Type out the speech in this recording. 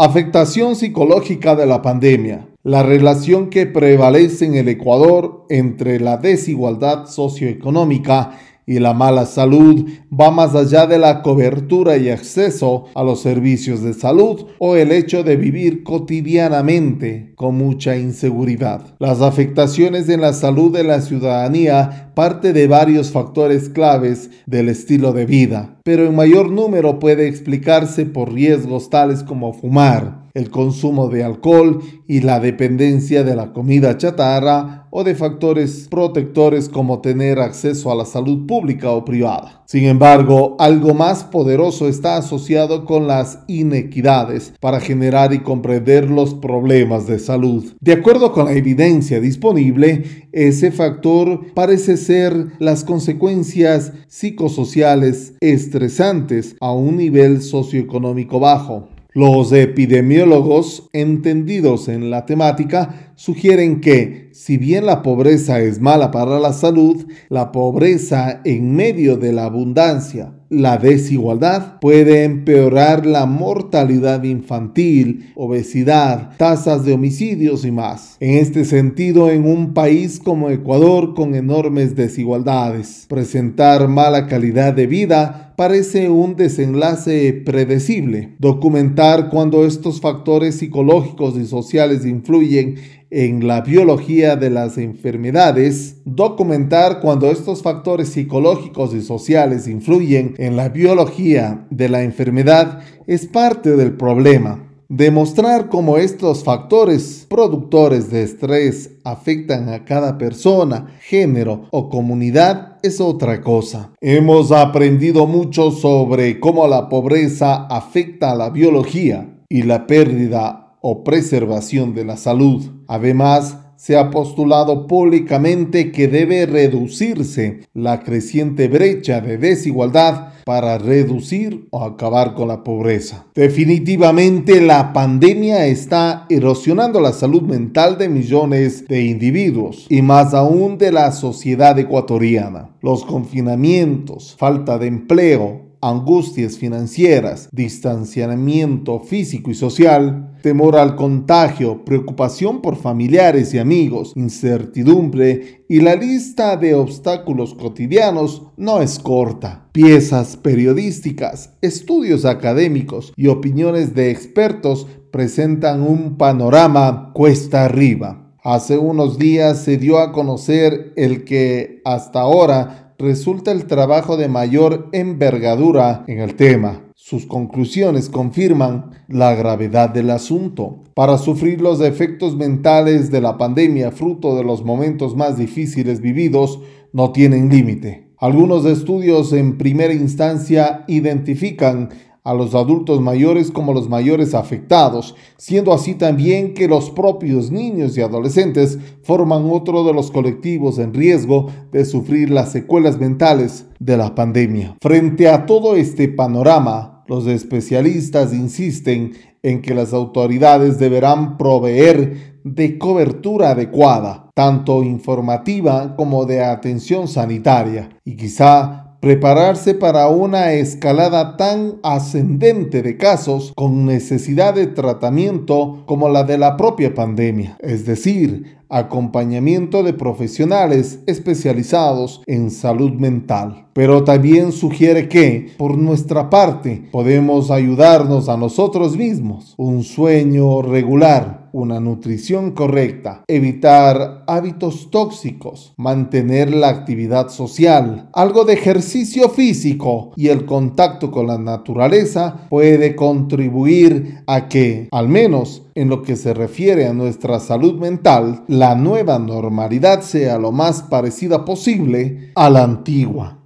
Afectación psicológica de la pandemia. La relación que prevalece en el Ecuador entre la desigualdad socioeconómica y la mala salud va más allá de la cobertura y acceso a los servicios de salud o el hecho de vivir cotidianamente con mucha inseguridad. Las afectaciones en la salud de la ciudadanía parte de varios factores claves del estilo de vida, pero en mayor número puede explicarse por riesgos tales como fumar, el consumo de alcohol y la dependencia de la comida chatarra o de factores protectores como tener acceso a la salud pública o privada. Sin embargo, algo más poderoso está asociado con las inequidades para generar y comprender los problemas de salud. De acuerdo con la evidencia disponible, ese factor parece ser las consecuencias psicosociales a un nivel socioeconómico bajo. Los epidemiólogos entendidos en la temática sugieren que, si bien la pobreza es mala para la salud, la pobreza en medio de la abundancia la desigualdad puede empeorar la mortalidad infantil, obesidad, tasas de homicidios y más. En este sentido, en un país como Ecuador con enormes desigualdades, presentar mala calidad de vida parece un desenlace predecible. Documentar cuando estos factores psicológicos y sociales influyen en la biología de las enfermedades, documentar cuando estos factores psicológicos y sociales influyen en la biología de la enfermedad es parte del problema. Demostrar cómo estos factores productores de estrés afectan a cada persona, género o comunidad es otra cosa. Hemos aprendido mucho sobre cómo la pobreza afecta a la biología y la pérdida o preservación de la salud. Además, se ha postulado públicamente que debe reducirse la creciente brecha de desigualdad para reducir o acabar con la pobreza. Definitivamente la pandemia está erosionando la salud mental de millones de individuos y más aún de la sociedad ecuatoriana. Los confinamientos, falta de empleo, angustias financieras, distanciamiento físico y social, temor al contagio, preocupación por familiares y amigos, incertidumbre y la lista de obstáculos cotidianos no es corta. Piezas periodísticas, estudios académicos y opiniones de expertos presentan un panorama cuesta arriba. Hace unos días se dio a conocer el que hasta ahora resulta el trabajo de mayor envergadura en el tema. Sus conclusiones confirman la gravedad del asunto. Para sufrir los efectos mentales de la pandemia fruto de los momentos más difíciles vividos no tienen límite. Algunos estudios en primera instancia identifican a los adultos mayores como los mayores afectados, siendo así también que los propios niños y adolescentes forman otro de los colectivos en riesgo de sufrir las secuelas mentales de la pandemia. Frente a todo este panorama, los especialistas insisten en que las autoridades deberán proveer de cobertura adecuada, tanto informativa como de atención sanitaria, y quizá prepararse para una escalada tan ascendente de casos con necesidad de tratamiento como la de la propia pandemia, es decir, acompañamiento de profesionales especializados en salud mental. Pero también sugiere que, por nuestra parte, podemos ayudarnos a nosotros mismos. Un sueño regular, una nutrición correcta, evitar hábitos tóxicos, mantener la actividad social, algo de ejercicio físico y el contacto con la naturaleza puede contribuir a que, al menos en lo que se refiere a nuestra salud mental, la nueva normalidad sea lo más parecida posible a la antigua.